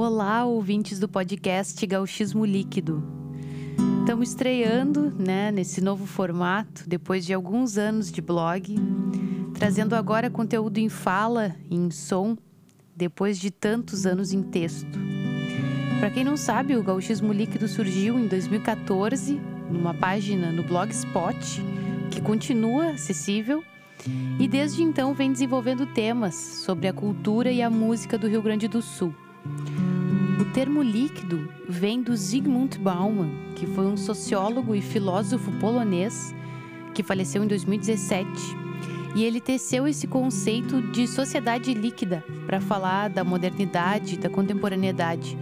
Olá, ouvintes do podcast Gauchismo Líquido. Estamos estreando né, nesse novo formato, depois de alguns anos de blog, trazendo agora conteúdo em fala e em som, depois de tantos anos em texto. Para quem não sabe, o Gauchismo Líquido surgiu em 2014, numa página no Blogspot, que continua acessível, e desde então vem desenvolvendo temas sobre a cultura e a música do Rio Grande do Sul. O termo líquido vem do Zygmunt Bauman, que foi um sociólogo e filósofo polonês que faleceu em 2017. E ele teceu esse conceito de sociedade líquida para falar da modernidade, da contemporaneidade,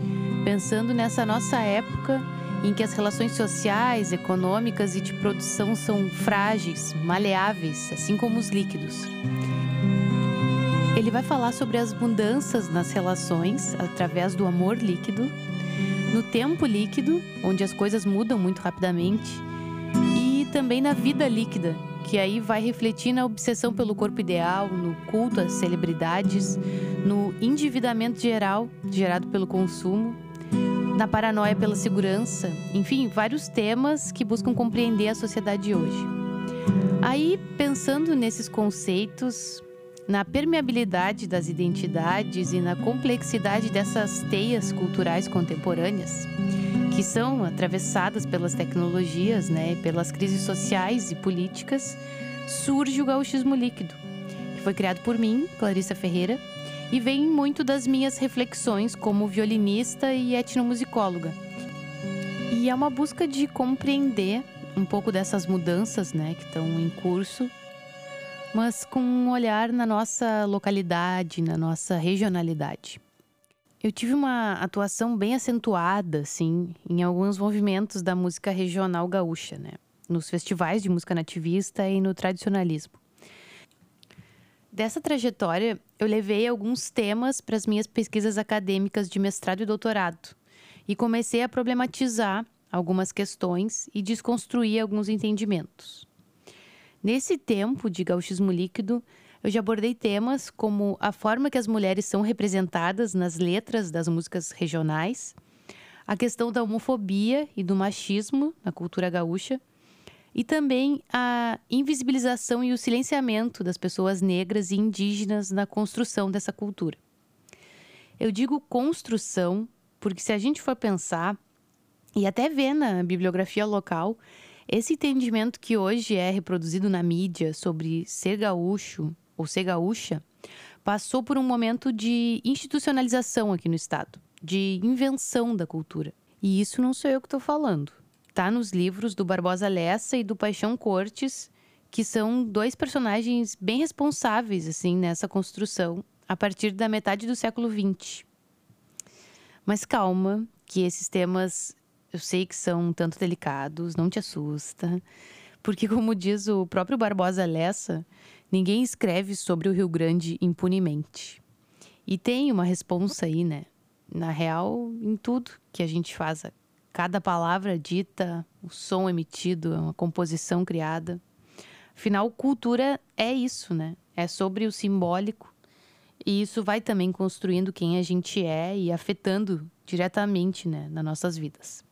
pensando nessa nossa época em que as relações sociais, econômicas e de produção são frágeis, maleáveis, assim como os líquidos. Ele vai falar sobre as mudanças nas relações através do amor líquido, no tempo líquido, onde as coisas mudam muito rapidamente, e também na vida líquida, que aí vai refletir na obsessão pelo corpo ideal, no culto às celebridades, no endividamento geral gerado pelo consumo, na paranoia pela segurança, enfim, vários temas que buscam compreender a sociedade hoje. Aí, pensando nesses conceitos, na permeabilidade das identidades e na complexidade dessas teias culturais contemporâneas, que são atravessadas pelas tecnologias, né, pelas crises sociais e políticas, surge o gauchismo líquido, que foi criado por mim, Clarissa Ferreira, e vem muito das minhas reflexões como violinista e etnomusicóloga. E é uma busca de compreender um pouco dessas mudanças, né, que estão em curso mas com um olhar na nossa localidade, na nossa regionalidade. Eu tive uma atuação bem acentuada, assim, em alguns movimentos da música regional gaúcha, né? Nos festivais de música nativista e no tradicionalismo. Dessa trajetória, eu levei alguns temas para as minhas pesquisas acadêmicas de mestrado e doutorado e comecei a problematizar algumas questões e desconstruir alguns entendimentos. Nesse tempo de gauchismo líquido, eu já abordei temas como a forma que as mulheres são representadas nas letras das músicas regionais, a questão da homofobia e do machismo na cultura gaúcha, e também a invisibilização e o silenciamento das pessoas negras e indígenas na construção dessa cultura. Eu digo construção porque, se a gente for pensar e até ver na bibliografia local, esse entendimento que hoje é reproduzido na mídia sobre ser gaúcho ou ser gaúcha passou por um momento de institucionalização aqui no estado, de invenção da cultura. E isso não sou eu que estou falando. Tá nos livros do Barbosa Lessa e do Paixão Cortes, que são dois personagens bem responsáveis assim nessa construção a partir da metade do século XX. Mas calma, que esses temas eu sei que são tanto delicados, não te assusta. Porque, como diz o próprio Barbosa Lessa, ninguém escreve sobre o Rio Grande impunemente. E tem uma responsa aí, né? Na real, em tudo que a gente faz. Cada palavra dita, o som emitido, uma composição criada. Afinal, cultura é isso, né? É sobre o simbólico. E isso vai também construindo quem a gente é e afetando diretamente né, nas nossas vidas.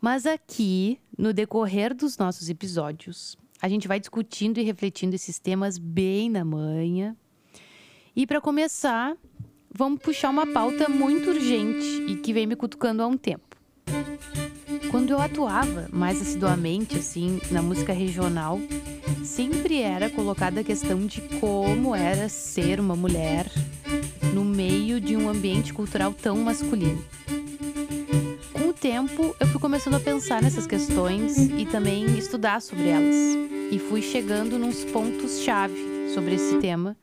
Mas aqui, no decorrer dos nossos episódios, a gente vai discutindo e refletindo esses temas bem na manhã. E para começar, vamos puxar uma pauta muito urgente e que vem me cutucando há um tempo. Quando eu atuava mais assiduamente assim na música regional, sempre era colocada a questão de como era ser uma mulher no meio de um ambiente cultural tão masculino tempo, eu fui começando a pensar nessas questões e também estudar sobre elas. E fui chegando nos pontos-chave sobre esse tema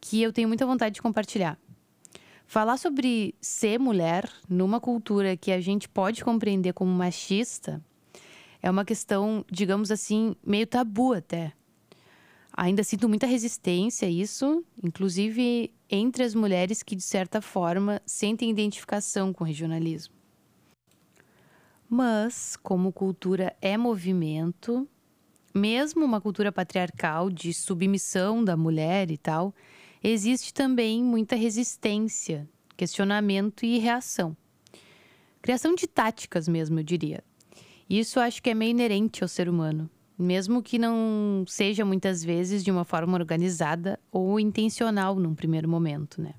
que eu tenho muita vontade de compartilhar. Falar sobre ser mulher numa cultura que a gente pode compreender como machista é uma questão, digamos assim, meio tabu até. Ainda sinto muita resistência a isso, inclusive entre as mulheres que, de certa forma, sentem identificação com o regionalismo. Mas, como cultura é movimento, mesmo uma cultura patriarcal de submissão da mulher e tal, existe também muita resistência questionamento e reação. Criação de táticas mesmo, eu diria. Isso acho que é meio inerente ao ser humano, mesmo que não seja muitas vezes de uma forma organizada ou intencional num primeiro momento, né?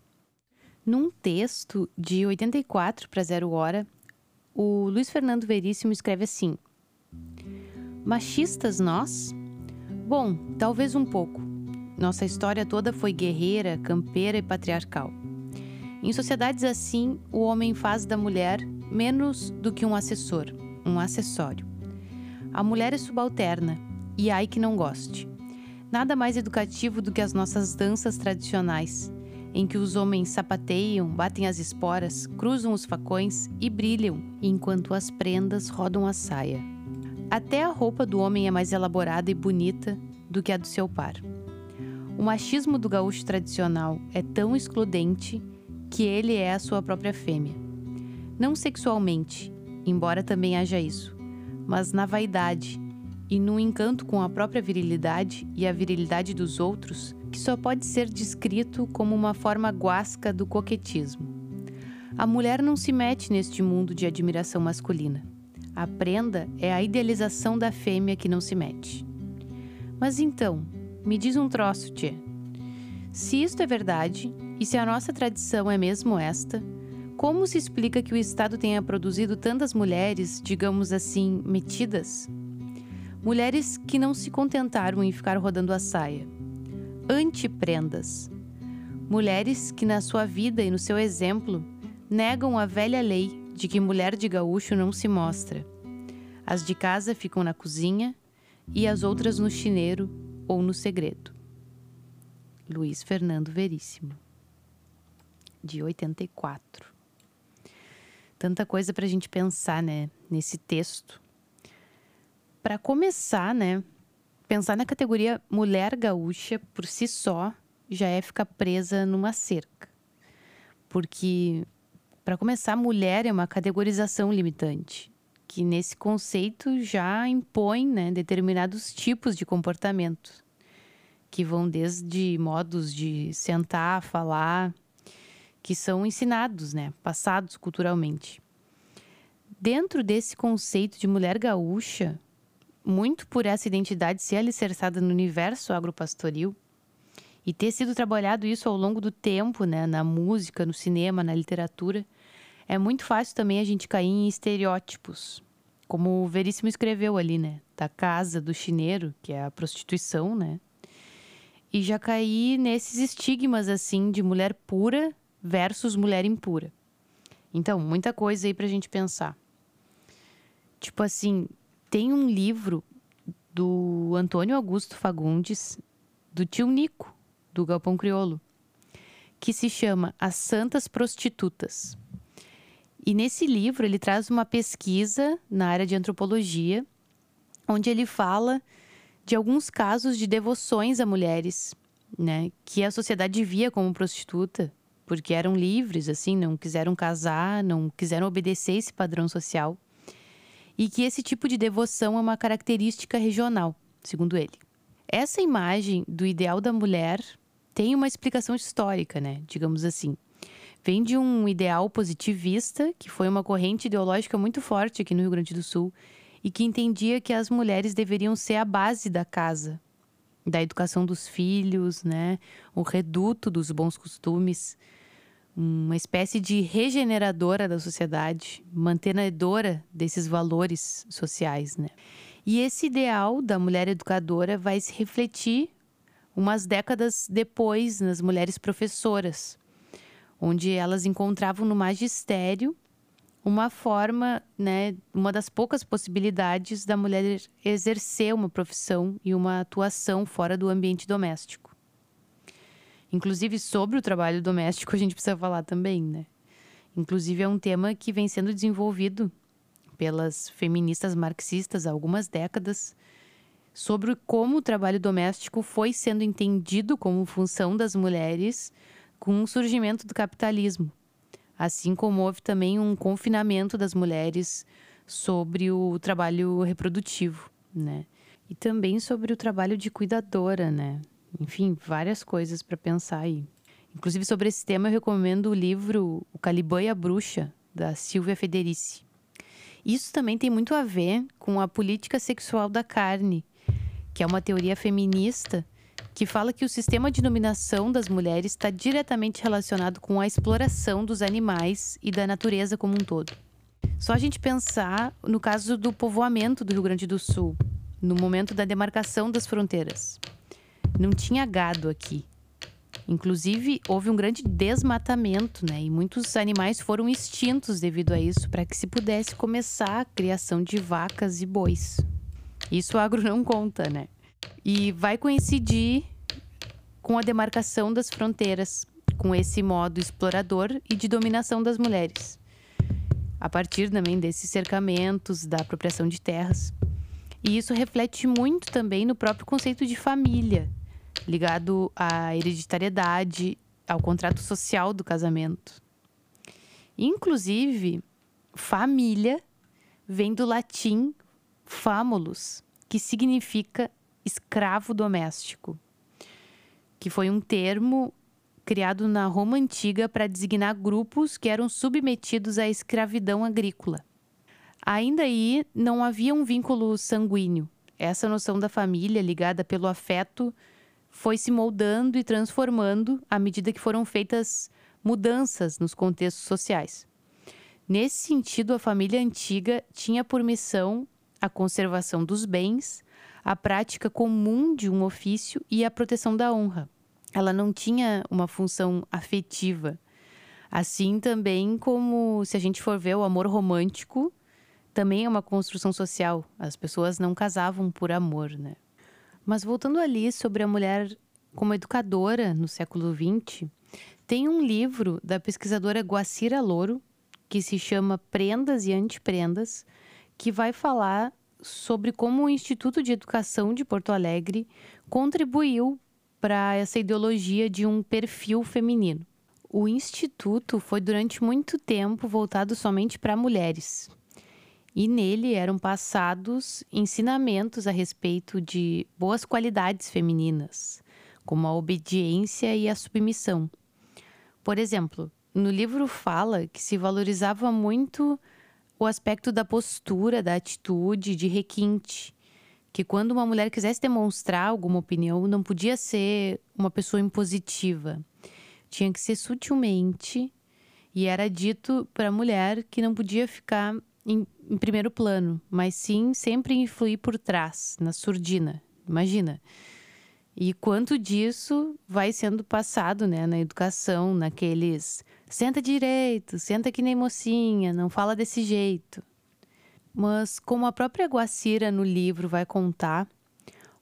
Num texto de 84 para Zero Hora, o Luiz Fernando Veríssimo escreve assim: Machistas nós? Bom, talvez um pouco. Nossa história toda foi guerreira, campeira e patriarcal. Em sociedades assim, o homem faz da mulher menos do que um assessor, um acessório. A mulher é subalterna, e ai que não goste. Nada mais educativo do que as nossas danças tradicionais, em que os homens sapateiam, batem as esporas, cruzam os facões e brilham, enquanto as prendas rodam a saia. Até a roupa do homem é mais elaborada e bonita do que a do seu par. O machismo do gaúcho tradicional é tão excludente que ele é a sua própria fêmea. Não sexualmente, embora também haja isso, mas na vaidade e no encanto com a própria virilidade e a virilidade dos outros, que só pode ser descrito como uma forma guasca do coquetismo. A mulher não se mete neste mundo de admiração masculina. A prenda é a idealização da fêmea que não se mete. Mas então, me diz um troço, tia. Se isto é verdade, e se a nossa tradição é mesmo esta, como se explica que o Estado tenha produzido tantas mulheres, digamos assim, metidas? Mulheres que não se contentaram em ficar rodando a saia. Antiprendas. Mulheres que, na sua vida e no seu exemplo, negam a velha lei de que mulher de gaúcho não se mostra. As de casa ficam na cozinha e as outras no chineiro ou no segredo. Luiz Fernando Veríssimo, de 84. Tanta coisa para a gente pensar, né, nesse texto. Para começar, né, pensar na categoria mulher gaúcha por si só já é ficar presa numa cerca. Porque, para começar, mulher é uma categorização limitante que nesse conceito já impõe né, determinados tipos de comportamento, que vão desde modos de sentar, falar, que são ensinados, né, passados culturalmente. Dentro desse conceito de mulher gaúcha, muito por essa identidade ser alicerçada no universo agropastoril e ter sido trabalhado isso ao longo do tempo, né, na música, no cinema, na literatura, é muito fácil também a gente cair em estereótipos. Como o Veríssimo escreveu ali, né? Da casa do chineiro, que é a prostituição, né? E já cair nesses estigmas, assim, de mulher pura versus mulher impura. Então, muita coisa aí pra gente pensar. Tipo assim, tem um livro do Antônio Augusto Fagundes, do tio Nico, do Galpão Criolo, que se chama As Santas Prostitutas. E nesse livro ele traz uma pesquisa na área de antropologia, onde ele fala de alguns casos de devoções a mulheres, né, que a sociedade via como prostituta, porque eram livres, assim, não quiseram casar, não quiseram obedecer esse padrão social. E que esse tipo de devoção é uma característica regional, segundo ele. Essa imagem do ideal da mulher tem uma explicação histórica, né, digamos assim vem de um ideal positivista, que foi uma corrente ideológica muito forte aqui no Rio Grande do Sul, e que entendia que as mulheres deveriam ser a base da casa, da educação dos filhos, né? O reduto dos bons costumes, uma espécie de regeneradora da sociedade, mantenedora desses valores sociais, né? E esse ideal da mulher educadora vai se refletir umas décadas depois nas mulheres professoras, onde elas encontravam no magistério uma forma, né, uma das poucas possibilidades da mulher exercer uma profissão e uma atuação fora do ambiente doméstico. Inclusive sobre o trabalho doméstico a gente precisa falar também, né? Inclusive é um tema que vem sendo desenvolvido pelas feministas marxistas há algumas décadas sobre como o trabalho doméstico foi sendo entendido como função das mulheres com o surgimento do capitalismo, assim como houve também um confinamento das mulheres sobre o trabalho reprodutivo, né? E também sobre o trabalho de cuidadora, né? Enfim, várias coisas para pensar aí. Inclusive, sobre esse tema, eu recomendo o livro O Caliban e a Bruxa, da Silvia Federici. Isso também tem muito a ver com a política sexual da carne, que é uma teoria feminista que fala que o sistema de dominação das mulheres está diretamente relacionado com a exploração dos animais e da natureza como um todo. Só a gente pensar no caso do povoamento do Rio Grande do Sul, no momento da demarcação das fronteiras. Não tinha gado aqui. Inclusive, houve um grande desmatamento, né? E muitos animais foram extintos devido a isso, para que se pudesse começar a criação de vacas e bois. Isso o agro não conta, né? E vai coincidir com a demarcação das fronteiras, com esse modo explorador e de dominação das mulheres. A partir também desses cercamentos, da apropriação de terras. E isso reflete muito também no próprio conceito de família, ligado à hereditariedade, ao contrato social do casamento. Inclusive, família vem do latim famulus, que significa escravo doméstico, que foi um termo criado na Roma antiga para designar grupos que eram submetidos à escravidão agrícola. Ainda aí não havia um vínculo sanguíneo. Essa noção da família ligada pelo afeto foi se moldando e transformando à medida que foram feitas mudanças nos contextos sociais. Nesse sentido, a família antiga tinha por missão a conservação dos bens, a prática comum de um ofício e a proteção da honra. Ela não tinha uma função afetiva. Assim também como se a gente for ver o amor romântico, também é uma construção social. As pessoas não casavam por amor, né? Mas voltando ali sobre a mulher como educadora no século XX, tem um livro da pesquisadora Guacira Louro, que se chama Prendas e Antiprendas, que vai falar sobre como o Instituto de Educação de Porto Alegre contribuiu para essa ideologia de um perfil feminino. O instituto foi durante muito tempo voltado somente para mulheres e nele eram passados ensinamentos a respeito de boas qualidades femininas, como a obediência e a submissão. Por exemplo, no livro fala que se valorizava muito o aspecto da postura, da atitude, de requinte, que quando uma mulher quisesse demonstrar alguma opinião, não podia ser uma pessoa impositiva. Tinha que ser sutilmente e era dito para a mulher que não podia ficar em, em primeiro plano, mas sim sempre influir por trás, na surdina. Imagina. E quanto disso vai sendo passado né, na educação, naqueles senta direito, senta que nem mocinha, não fala desse jeito. Mas, como a própria Guacira no livro vai contar,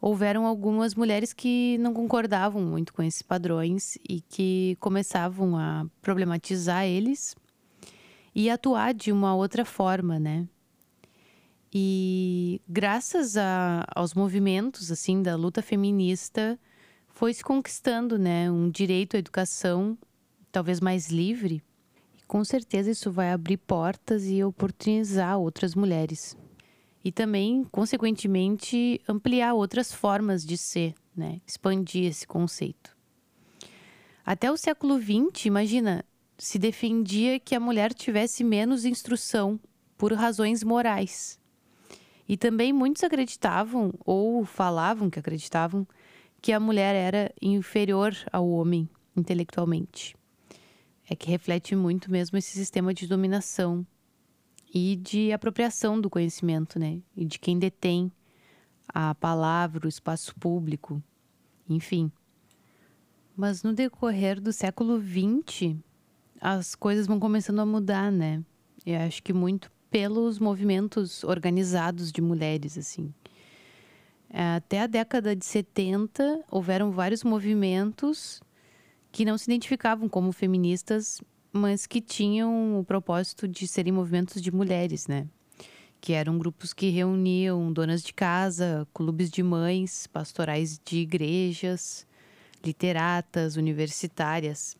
houveram algumas mulheres que não concordavam muito com esses padrões e que começavam a problematizar eles e atuar de uma outra forma, né? E graças a, aos movimentos assim da luta feminista, foi se conquistando, né, um direito à educação talvez mais livre. E com certeza isso vai abrir portas e oportunizar outras mulheres. E também, consequentemente, ampliar outras formas de ser, né? Expandir esse conceito. Até o século XX, imagina, se defendia que a mulher tivesse menos instrução por razões morais. E também muitos acreditavam, ou falavam que acreditavam, que a mulher era inferior ao homem intelectualmente. É que reflete muito mesmo esse sistema de dominação e de apropriação do conhecimento, né? E de quem detém a palavra, o espaço público, enfim. Mas no decorrer do século XX, as coisas vão começando a mudar, né? Eu acho que muito pelos movimentos organizados de mulheres, assim. Até a década de 70, houveram vários movimentos que não se identificavam como feministas, mas que tinham o propósito de serem movimentos de mulheres, né? Que eram grupos que reuniam donas de casa, clubes de mães, pastorais de igrejas, literatas, universitárias.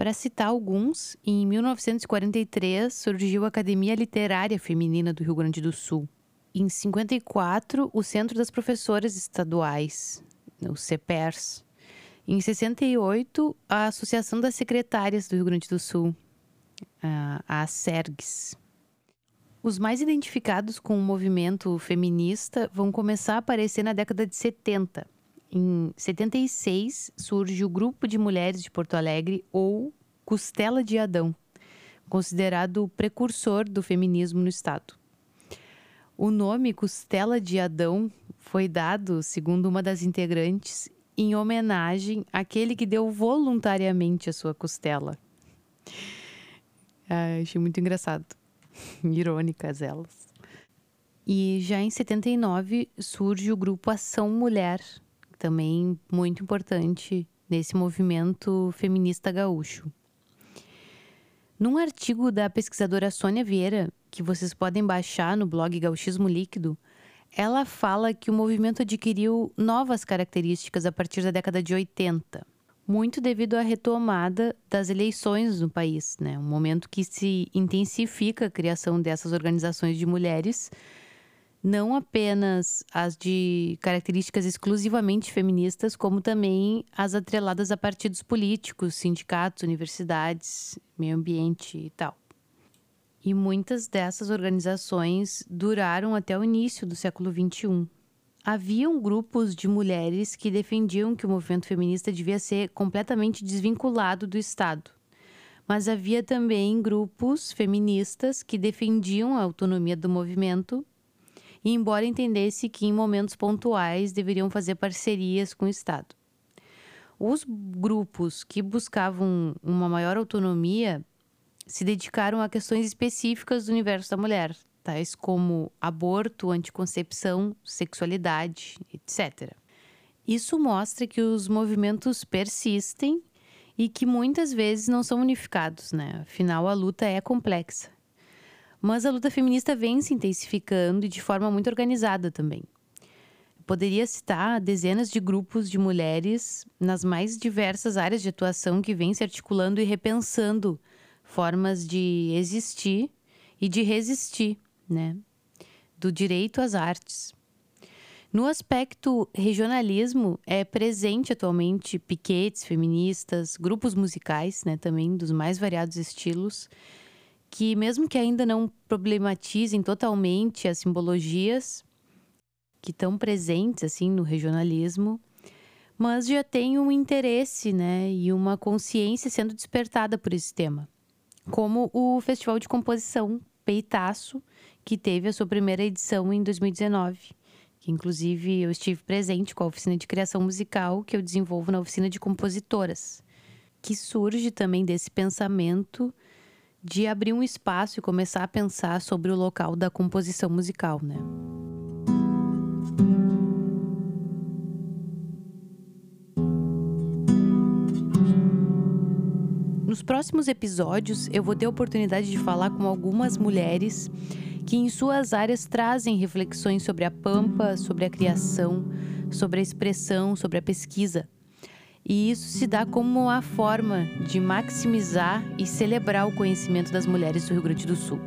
Para citar alguns, em 1943 surgiu a Academia Literária Feminina do Rio Grande do Sul. Em 54, o Centro das Professoras Estaduais, o CEPERS. Em 68, a Associação das Secretárias do Rio Grande do Sul, a SERGS. Os mais identificados com o movimento feminista vão começar a aparecer na década de 70. Em 76, surge o Grupo de Mulheres de Porto Alegre, ou Costela de Adão, considerado o precursor do feminismo no Estado. O nome Costela de Adão foi dado, segundo uma das integrantes, em homenagem àquele que deu voluntariamente a sua costela. Ah, achei muito engraçado. Irônicas elas. E já em 79 surge o grupo Ação Mulher, também muito importante nesse movimento feminista gaúcho. Num artigo da pesquisadora Sônia Vieira, que vocês podem baixar no blog Gauchismo Líquido, ela fala que o movimento adquiriu novas características a partir da década de 80, muito devido à retomada das eleições no país, né? um momento que se intensifica a criação dessas organizações de mulheres, não apenas as de características exclusivamente feministas, como também as atreladas a partidos políticos, sindicatos, universidades, meio ambiente e tal. E muitas dessas organizações duraram até o início do século XXI. Haviam grupos de mulheres que defendiam que o movimento feminista devia ser completamente desvinculado do Estado. Mas havia também grupos feministas que defendiam a autonomia do movimento, e embora entendesse que em momentos pontuais deveriam fazer parcerias com o Estado. Os grupos que buscavam uma maior autonomia se dedicaram a questões específicas do universo da mulher, tais como aborto, anticoncepção, sexualidade, etc. Isso mostra que os movimentos persistem e que muitas vezes não são unificados, né? Afinal, a luta é complexa. Mas a luta feminista vem se intensificando e de forma muito organizada também. Poderia citar dezenas de grupos de mulheres nas mais diversas áreas de atuação que vêm se articulando e repensando formas de existir e de resistir, né? Do direito às artes. No aspecto regionalismo, é presente atualmente piquetes feministas, grupos musicais, né, também dos mais variados estilos, que mesmo que ainda não problematizem totalmente as simbologias que estão presentes assim no regionalismo, mas já tem um interesse, né, e uma consciência sendo despertada por esse tema como o Festival de Composição Peitaço, que teve a sua primeira edição em 2019. Que inclusive eu estive presente com a oficina de criação musical que eu desenvolvo na oficina de compositoras, que surge também desse pensamento de abrir um espaço e começar a pensar sobre o local da composição musical, né? Nos próximos episódios, eu vou ter a oportunidade de falar com algumas mulheres que, em suas áreas, trazem reflexões sobre a pampa, sobre a criação, sobre a expressão, sobre a pesquisa. E isso se dá como uma forma de maximizar e celebrar o conhecimento das mulheres do Rio Grande do Sul.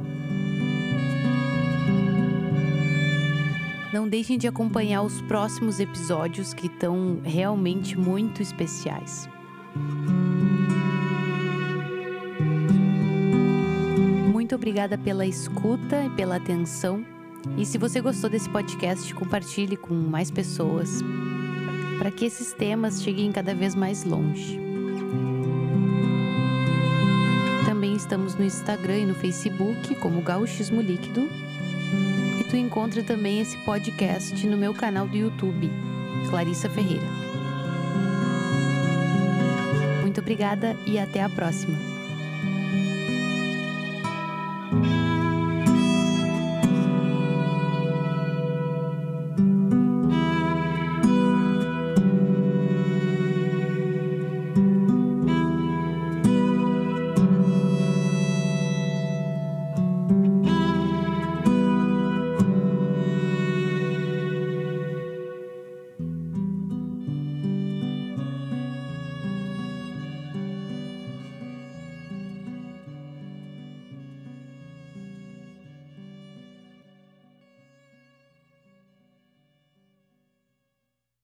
Não deixem de acompanhar os próximos episódios que estão realmente muito especiais. muito obrigada pela escuta e pela atenção. E se você gostou desse podcast, compartilhe com mais pessoas para que esses temas cheguem cada vez mais longe. Também estamos no Instagram e no Facebook como Gauchismo Líquido. E tu encontra também esse podcast no meu canal do YouTube, Clarissa Ferreira. Muito obrigada e até a próxima.